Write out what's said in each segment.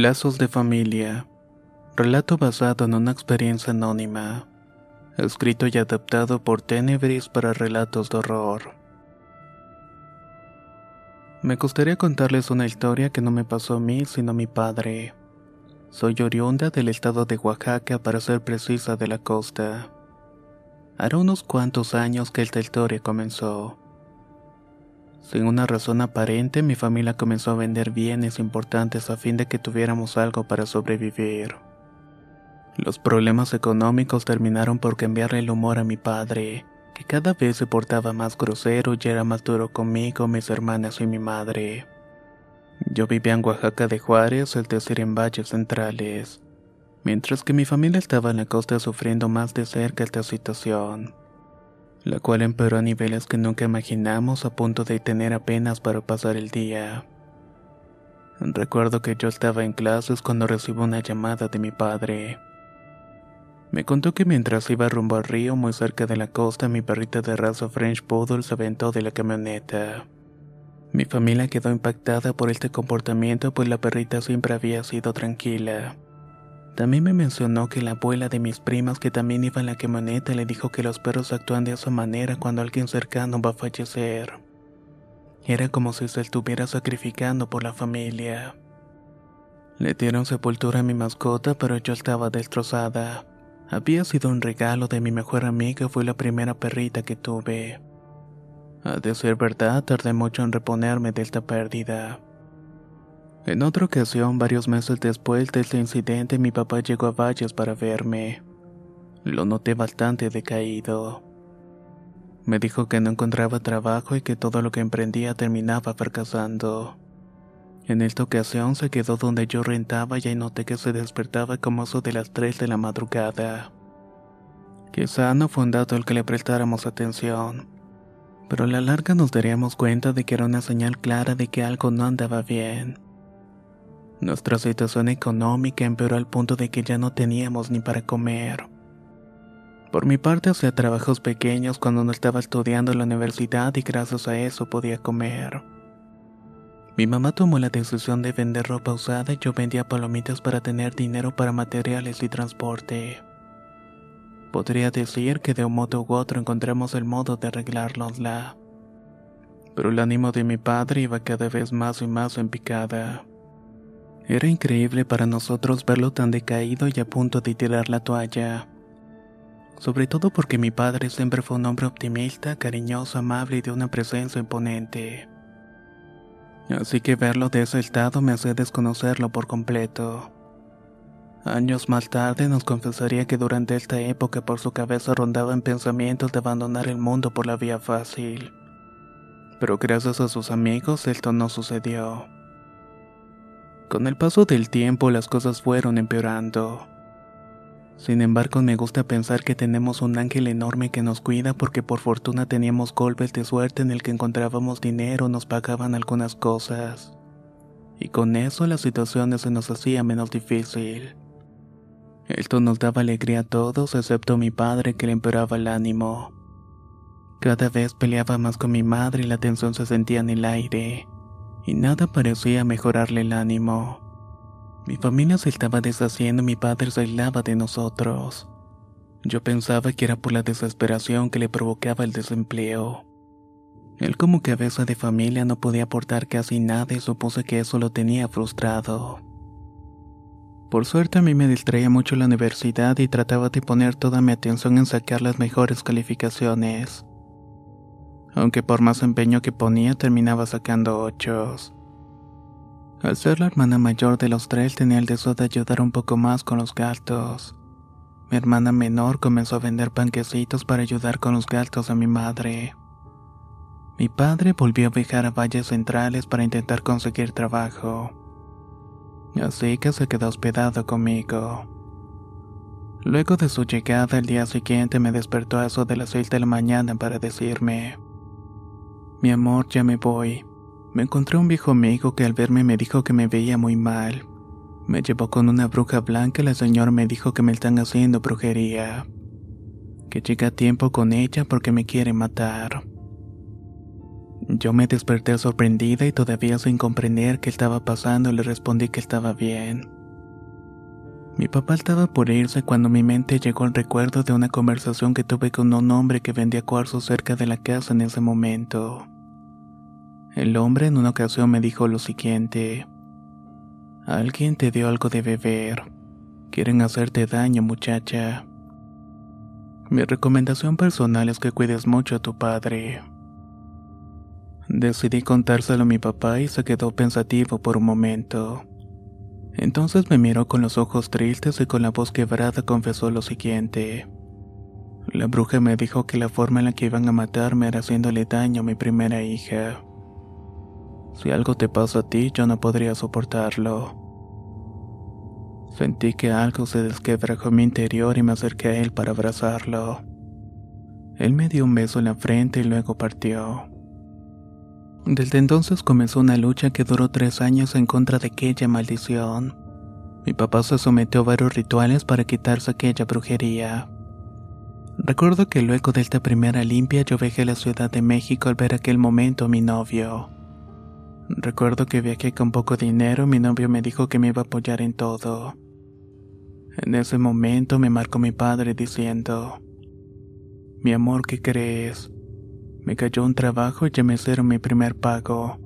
Lazos de familia. Relato basado en una experiencia anónima. Escrito y adaptado por Tenebris para relatos de horror. Me gustaría contarles una historia que no me pasó a mí, sino a mi padre. Soy oriunda del estado de Oaxaca, para ser precisa de la costa. Hará unos cuantos años que esta historia comenzó. Sin una razón aparente, mi familia comenzó a vender bienes importantes a fin de que tuviéramos algo para sobrevivir. Los problemas económicos terminaron por cambiarle el humor a mi padre, que cada vez se portaba más grosero y era más duro conmigo, mis hermanas y mi madre. Yo vivía en Oaxaca de Juárez, es decir, en valles centrales, mientras que mi familia estaba en la costa sufriendo más de cerca esta situación la cual empeoró a niveles que nunca imaginamos a punto de tener apenas para pasar el día. Recuerdo que yo estaba en clases cuando recibo una llamada de mi padre. Me contó que mientras iba rumbo al río muy cerca de la costa, mi perrita de raza French Poodle se aventó de la camioneta. Mi familia quedó impactada por este comportamiento pues la perrita siempre había sido tranquila. También me mencionó que la abuela de mis primas que también iba en la camioneta le dijo que los perros actúan de esa manera cuando alguien cercano va a fallecer. Era como si se estuviera sacrificando por la familia. Le dieron sepultura a mi mascota, pero yo estaba destrozada. Había sido un regalo de mi mejor amiga, fue la primera perrita que tuve. A decir verdad, tardé mucho en reponerme de esta pérdida. En otra ocasión, varios meses después de este incidente, mi papá llegó a Valles para verme. Lo noté bastante decaído. Me dijo que no encontraba trabajo y que todo lo que emprendía terminaba fracasando. En esta ocasión se quedó donde yo rentaba y noté que se despertaba como eso de las 3 de la madrugada. Quizá no fue un dato al que le prestáramos atención, pero a la larga nos daríamos cuenta de que era una señal clara de que algo no andaba bien. Nuestra situación económica empeoró al punto de que ya no teníamos ni para comer. Por mi parte hacía trabajos pequeños cuando no estaba estudiando en la universidad y gracias a eso podía comer. Mi mamá tomó la decisión de vender ropa usada y yo vendía palomitas para tener dinero para materiales y transporte. Podría decir que de un modo u otro encontramos el modo de arreglárnosla. Pero el ánimo de mi padre iba cada vez más y más en picada. Era increíble para nosotros verlo tan decaído y a punto de tirar la toalla. Sobre todo porque mi padre siempre fue un hombre optimista, cariñoso, amable y de una presencia imponente. Así que verlo de ese estado me hacía desconocerlo por completo. Años más tarde nos confesaría que durante esta época por su cabeza rondaban pensamientos de abandonar el mundo por la vía fácil. Pero gracias a sus amigos esto no sucedió. Con el paso del tiempo las cosas fueron empeorando. Sin embargo, me gusta pensar que tenemos un ángel enorme que nos cuida porque por fortuna teníamos golpes de suerte en el que encontrábamos dinero, nos pagaban algunas cosas. Y con eso la situación se nos hacía menos difícil. Esto nos daba alegría a todos, excepto a mi padre que le empeoraba el ánimo. Cada vez peleaba más con mi madre y la tensión se sentía en el aire y nada parecía mejorarle el ánimo. Mi familia se estaba deshaciendo y mi padre se aislaba de nosotros. Yo pensaba que era por la desesperación que le provocaba el desempleo. Él como cabeza de familia no podía aportar casi nada y supuse que eso lo tenía frustrado. Por suerte a mí me distraía mucho la universidad y trataba de poner toda mi atención en sacar las mejores calificaciones. Aunque por más empeño que ponía terminaba sacando ochos. Al ser la hermana mayor de los tres tenía el deseo de ayudar un poco más con los gastos. Mi hermana menor comenzó a vender panquecitos para ayudar con los gastos a mi madre. Mi padre volvió a viajar a valles centrales para intentar conseguir trabajo. Así que se quedó hospedado conmigo. Luego de su llegada el día siguiente me despertó a eso de las seis de la mañana para decirme, mi amor, ya me voy. Me encontré un viejo amigo que al verme me dijo que me veía muy mal. Me llevó con una bruja blanca y la señora me dijo que me están haciendo brujería. Que llegue a tiempo con ella porque me quiere matar. Yo me desperté sorprendida y todavía sin comprender qué estaba pasando le respondí que estaba bien. Mi papá estaba por irse cuando mi mente llegó al recuerdo de una conversación que tuve con un hombre que vendía cuarzo cerca de la casa en ese momento. El hombre en una ocasión me dijo lo siguiente. Alguien te dio algo de beber. Quieren hacerte daño, muchacha. Mi recomendación personal es que cuides mucho a tu padre. Decidí contárselo a mi papá y se quedó pensativo por un momento. Entonces me miró con los ojos tristes y con la voz quebrada confesó lo siguiente. La bruja me dijo que la forma en la que iban a matarme era haciéndole daño a mi primera hija. Si algo te pasa a ti, yo no podría soportarlo. Sentí que algo se desquebrajó en mi interior y me acerqué a él para abrazarlo. Él me dio un beso en la frente y luego partió. Desde entonces comenzó una lucha que duró tres años en contra de aquella maldición. Mi papá se sometió a varios rituales para quitarse aquella brujería. Recuerdo que luego de esta primera limpia yo viajé a la Ciudad de México al ver aquel momento a mi novio. Recuerdo que viajé con poco dinero mi novio me dijo que me iba a apoyar en todo. En ese momento me marcó mi padre diciendo, Mi amor, ¿qué crees? Me cayó un trabajo y ya me hicieron mi primer pago.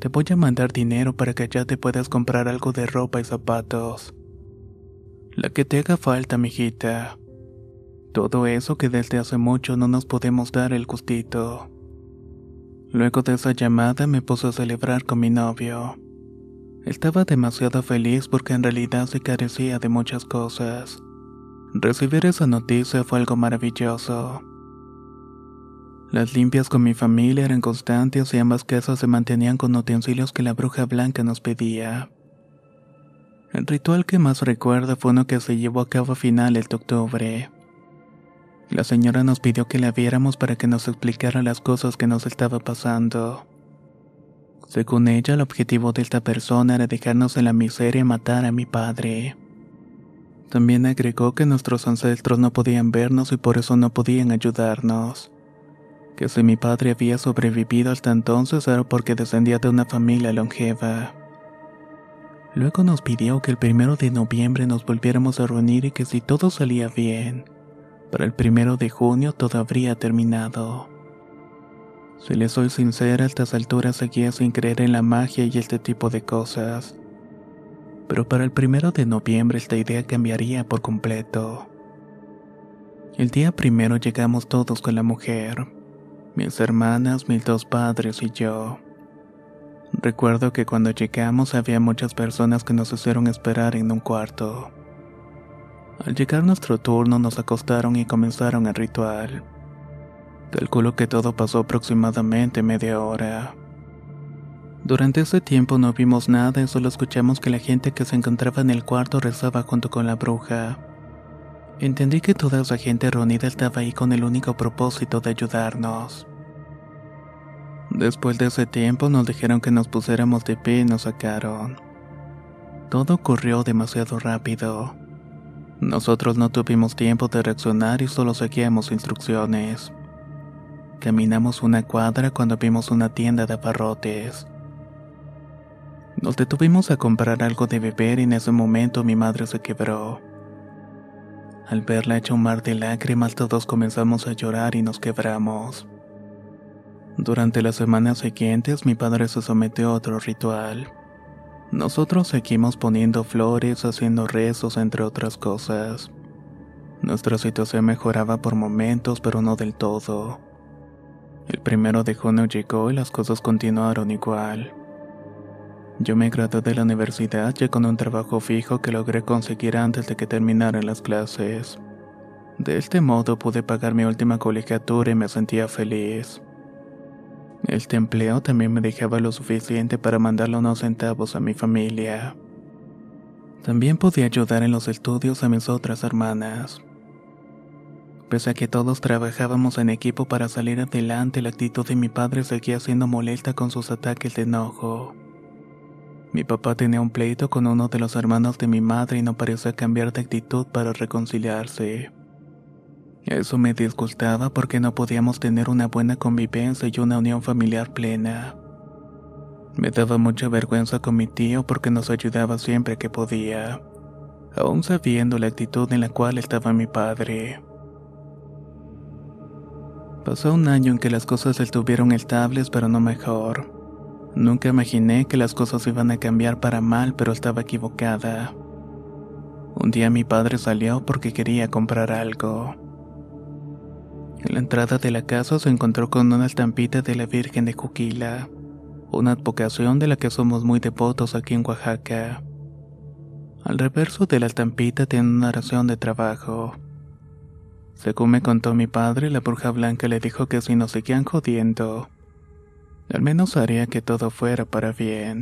Te voy a mandar dinero para que ya te puedas comprar algo de ropa y zapatos. La que te haga falta, mijita. Todo eso que desde hace mucho no nos podemos dar el gustito. Luego de esa llamada me puse a celebrar con mi novio. Estaba demasiado feliz porque en realidad se carecía de muchas cosas. Recibir esa noticia fue algo maravilloso. Las limpias con mi familia eran constantes y ambas casas se mantenían con utensilios que la bruja blanca nos pedía. El ritual que más recuerdo fue uno que se llevó a cabo a finales de octubre. La señora nos pidió que la viéramos para que nos explicara las cosas que nos estaba pasando. Según ella, el objetivo de esta persona era dejarnos en la miseria y matar a mi padre. También agregó que nuestros ancestros no podían vernos y por eso no podían ayudarnos. Que si mi padre había sobrevivido hasta entonces era porque descendía de una familia longeva. Luego nos pidió que el primero de noviembre nos volviéramos a reunir y que si todo salía bien, para el primero de junio todo habría terminado. Si le soy sincera, a estas alturas seguía sin creer en la magia y este tipo de cosas. Pero para el primero de noviembre esta idea cambiaría por completo. El día primero llegamos todos con la mujer, mis hermanas, mis dos padres y yo. Recuerdo que cuando llegamos había muchas personas que nos hicieron esperar en un cuarto. Al llegar nuestro turno nos acostaron y comenzaron el ritual. Calculo que todo pasó aproximadamente media hora. Durante ese tiempo no vimos nada y solo escuchamos que la gente que se encontraba en el cuarto rezaba junto con la bruja. Entendí que toda esa gente reunida estaba ahí con el único propósito de ayudarnos. Después de ese tiempo nos dijeron que nos pusiéramos de pie y nos sacaron. Todo ocurrió demasiado rápido. Nosotros no tuvimos tiempo de reaccionar y solo seguíamos instrucciones. Caminamos una cuadra cuando vimos una tienda de abarrotes. Nos detuvimos a comprar algo de beber y en ese momento mi madre se quebró. Al verla hecha un mar de lágrimas todos comenzamos a llorar y nos quebramos. Durante las semanas siguientes mi padre se sometió a otro ritual. Nosotros seguimos poniendo flores, haciendo rezos, entre otras cosas. Nuestra situación mejoraba por momentos, pero no del todo. El primero de junio llegó y las cosas continuaron igual. Yo me gradué de la universidad ya con un trabajo fijo que logré conseguir antes de que terminaran las clases. De este modo pude pagar mi última colegiatura y me sentía feliz. Este empleo también me dejaba lo suficiente para mandarle unos centavos a mi familia. También podía ayudar en los estudios a mis otras hermanas. Pese a que todos trabajábamos en equipo para salir adelante, la actitud de mi padre seguía siendo molesta con sus ataques de enojo. Mi papá tenía un pleito con uno de los hermanos de mi madre y no parecía cambiar de actitud para reconciliarse. Eso me disgustaba porque no podíamos tener una buena convivencia y una unión familiar plena. Me daba mucha vergüenza con mi tío porque nos ayudaba siempre que podía, aún sabiendo la actitud en la cual estaba mi padre. Pasó un año en que las cosas estuvieron estables pero no mejor. Nunca imaginé que las cosas iban a cambiar para mal pero estaba equivocada. Un día mi padre salió porque quería comprar algo. En la entrada de la casa se encontró con una estampita de la Virgen de Juquila, una advocación de la que somos muy devotos aquí en Oaxaca. Al reverso de la estampita tiene una oración de trabajo. Según me contó mi padre, la bruja blanca le dijo que si nos seguían jodiendo, al menos haría que todo fuera para bien.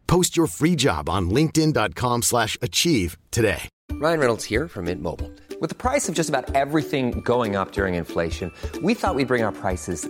Post your free job on linkedin.com slash achieve today. Ryan Reynolds here from Mint Mobile. With the price of just about everything going up during inflation, we thought we'd bring our prices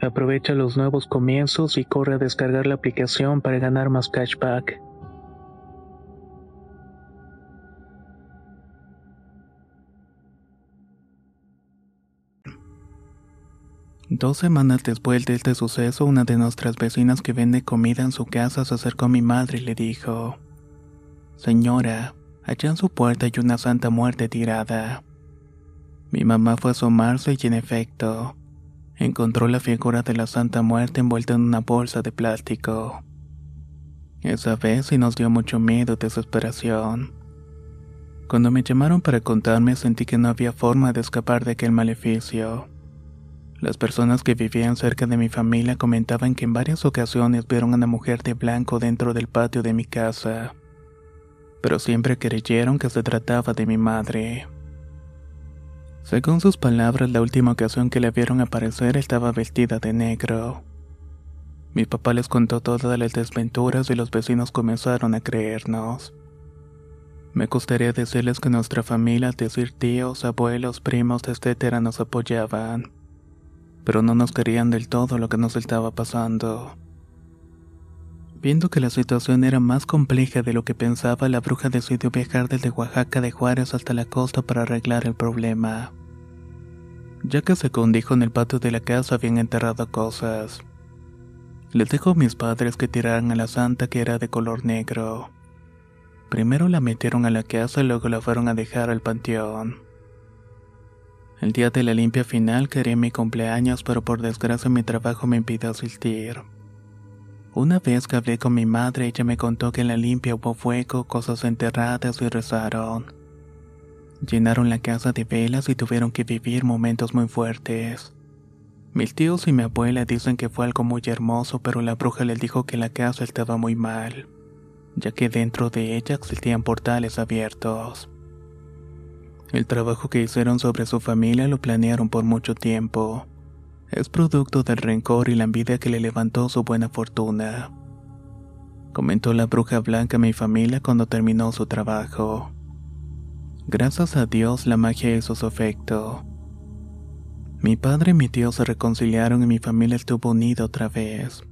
Aprovecha los nuevos comienzos y corre a descargar la aplicación para ganar más cashback. Dos semanas después de este suceso, una de nuestras vecinas que vende comida en su casa se acercó a mi madre y le dijo, Señora, allá en su puerta hay una santa muerte tirada. Mi mamá fue a asomarse y en efecto, encontró la figura de la Santa Muerte envuelta en una bolsa de plástico. Esa vez sí nos dio mucho miedo y desesperación. Cuando me llamaron para contarme sentí que no había forma de escapar de aquel maleficio. Las personas que vivían cerca de mi familia comentaban que en varias ocasiones vieron a una mujer de blanco dentro del patio de mi casa, pero siempre creyeron que se trataba de mi madre. Según sus palabras, la última ocasión que la vieron aparecer estaba vestida de negro. Mi papá les contó todas las desventuras y los vecinos comenzaron a creernos. Me gustaría decirles que nuestra familia, es decir tíos, abuelos, primos, etc., nos apoyaban, pero no nos querían del todo lo que nos estaba pasando. Viendo que la situación era más compleja de lo que pensaba, la bruja decidió viajar desde Oaxaca de Juárez hasta la costa para arreglar el problema. Ya que se condijo en el patio de la casa habían enterrado cosas. Les dijo a mis padres que tiraran a la santa que era de color negro. Primero la metieron a la casa y luego la fueron a dejar al panteón. El día de la limpia final quería mi cumpleaños, pero por desgracia mi trabajo me impidió asistir. Una vez que hablé con mi madre, ella me contó que en la limpia hubo fuego, cosas enterradas y rezaron. Llenaron la casa de velas y tuvieron que vivir momentos muy fuertes. Mis tíos y mi abuela dicen que fue algo muy hermoso, pero la bruja les dijo que la casa estaba muy mal ya que dentro de ella existían portales abiertos. El trabajo que hicieron sobre su familia lo planearon por mucho tiempo. Es producto del rencor y la envidia que le levantó su buena fortuna. Comentó la bruja blanca a mi familia cuando terminó su trabajo. Gracias a Dios la magia hizo su efecto. Mi padre y mi tío se reconciliaron y mi familia estuvo unida otra vez.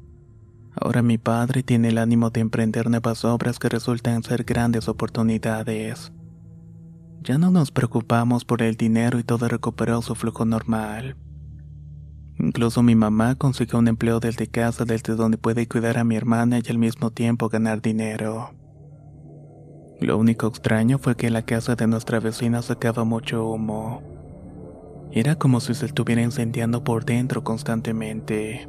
Ahora mi padre tiene el ánimo de emprender nuevas obras que resultan ser grandes oportunidades. Ya no nos preocupamos por el dinero y todo recuperó su flujo normal. Incluso mi mamá consiguió un empleo desde casa desde donde puede cuidar a mi hermana y al mismo tiempo ganar dinero. Lo único extraño fue que la casa de nuestra vecina sacaba mucho humo. Era como si se estuviera incendiando por dentro constantemente.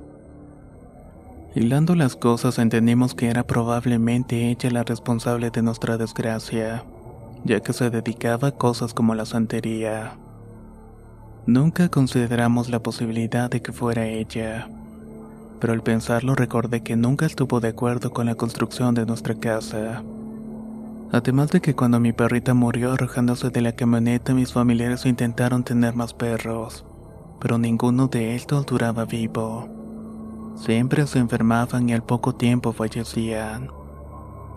Hilando las cosas entendimos que era probablemente ella la responsable de nuestra desgracia, ya que se dedicaba a cosas como la santería. Nunca consideramos la posibilidad de que fuera ella, pero al pensarlo recordé que nunca estuvo de acuerdo con la construcción de nuestra casa. Además de que cuando mi perrita murió arrojándose de la camioneta mis familiares intentaron tener más perros, pero ninguno de estos duraba vivo. Siempre se enfermaban y al poco tiempo fallecían.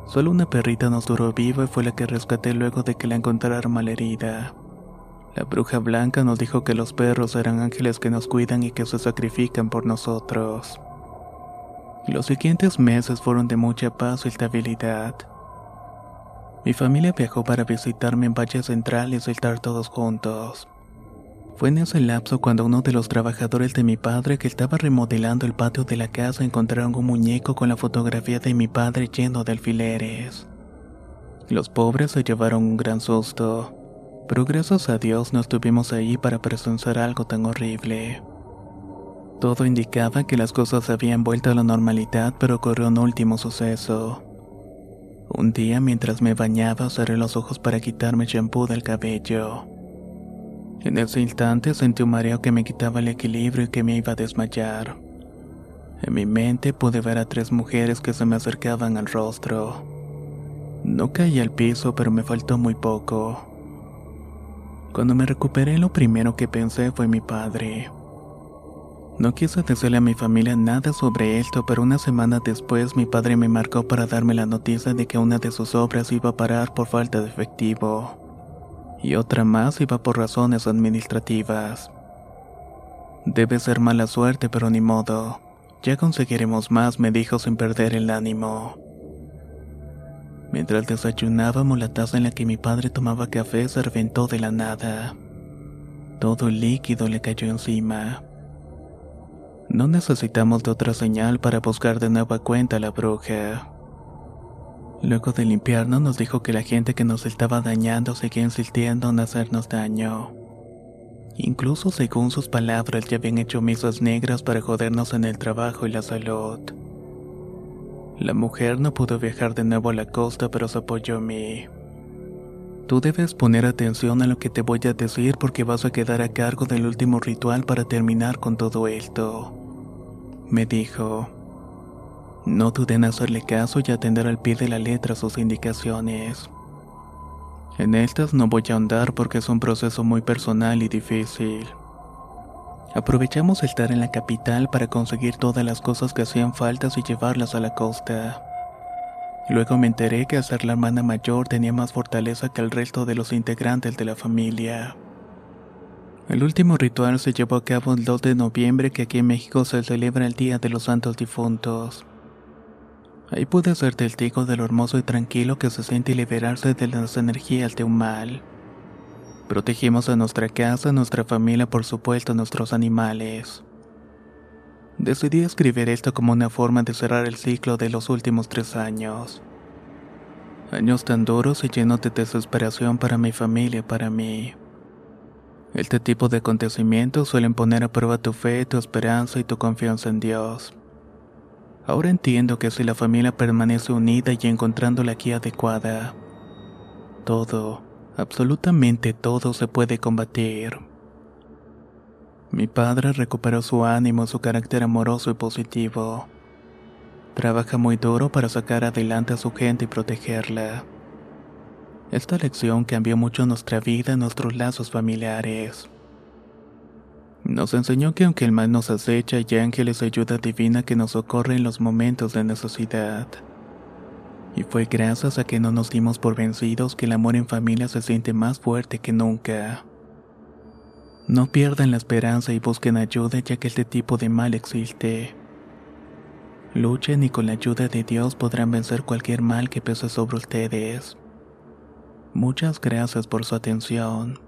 Solo una perrita nos duró viva y fue la que rescaté luego de que la encontraron malherida. La bruja blanca nos dijo que los perros eran ángeles que nos cuidan y que se sacrifican por nosotros. Los siguientes meses fueron de mucha paz y estabilidad. Mi familia viajó para visitarme en Valle Central y estar todos juntos. Fue en ese lapso cuando uno de los trabajadores de mi padre que estaba remodelando el patio de la casa encontraron un muñeco con la fotografía de mi padre lleno de alfileres. Los pobres se llevaron un gran susto, pero gracias a Dios no estuvimos ahí para presenciar algo tan horrible. Todo indicaba que las cosas habían vuelto a la normalidad, pero ocurrió un último suceso. Un día mientras me bañaba cerré los ojos para quitarme champú del cabello. En ese instante sentí un mareo que me quitaba el equilibrio y que me iba a desmayar. En mi mente pude ver a tres mujeres que se me acercaban al rostro. No caí al piso, pero me faltó muy poco. Cuando me recuperé, lo primero que pensé fue mi padre. No quise decirle a mi familia nada sobre esto, pero una semana después mi padre me marcó para darme la noticia de que una de sus obras iba a parar por falta de efectivo y otra más iba por razones administrativas. Debe ser mala suerte, pero ni modo. Ya conseguiremos más, me dijo sin perder el ánimo. Mientras desayunábamos, la taza en la que mi padre tomaba café se reventó de la nada. Todo el líquido le cayó encima. No necesitamos de otra señal para buscar de nueva cuenta a la bruja. Luego de limpiarnos nos dijo que la gente que nos estaba dañando seguía insistiendo en hacernos daño. Incluso según sus palabras ya habían hecho misas negras para jodernos en el trabajo y la salud. La mujer no pudo viajar de nuevo a la costa pero se apoyó en mí. Tú debes poner atención a lo que te voy a decir porque vas a quedar a cargo del último ritual para terminar con todo esto. Me dijo. No dudé en hacerle caso y atender al pie de la letra sus indicaciones. En estas no voy a ahondar porque es un proceso muy personal y difícil. Aprovechamos estar en la capital para conseguir todas las cosas que hacían faltas y llevarlas a la costa. Luego me enteré que ser la hermana mayor tenía más fortaleza que el resto de los integrantes de la familia. El último ritual se llevó a cabo el 2 de noviembre que aquí en México se celebra el Día de los Santos Difuntos. Ahí pude ser testigo de lo hermoso y tranquilo que se siente liberarse de las energías de un mal. Protegimos a nuestra casa, a nuestra familia, por supuesto a nuestros animales. Decidí escribir esto como una forma de cerrar el ciclo de los últimos tres años. Años tan duros y llenos de desesperación para mi familia y para mí. Este tipo de acontecimientos suelen poner a prueba tu fe, tu esperanza y tu confianza en Dios. Ahora entiendo que si la familia permanece unida y encontrando la guía adecuada, todo, absolutamente todo se puede combatir. Mi padre recuperó su ánimo, su carácter amoroso y positivo. Trabaja muy duro para sacar adelante a su gente y protegerla. Esta lección cambió mucho nuestra vida y nuestros lazos familiares. Nos enseñó que aunque el mal nos acecha, hay ángeles ayuda divina que nos socorre en los momentos de necesidad. Y fue gracias a que no nos dimos por vencidos que el amor en familia se siente más fuerte que nunca. No pierdan la esperanza y busquen ayuda ya que este tipo de mal existe. Luchen y con la ayuda de Dios podrán vencer cualquier mal que pese sobre ustedes. Muchas gracias por su atención.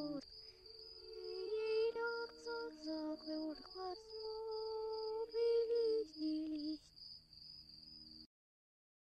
दूर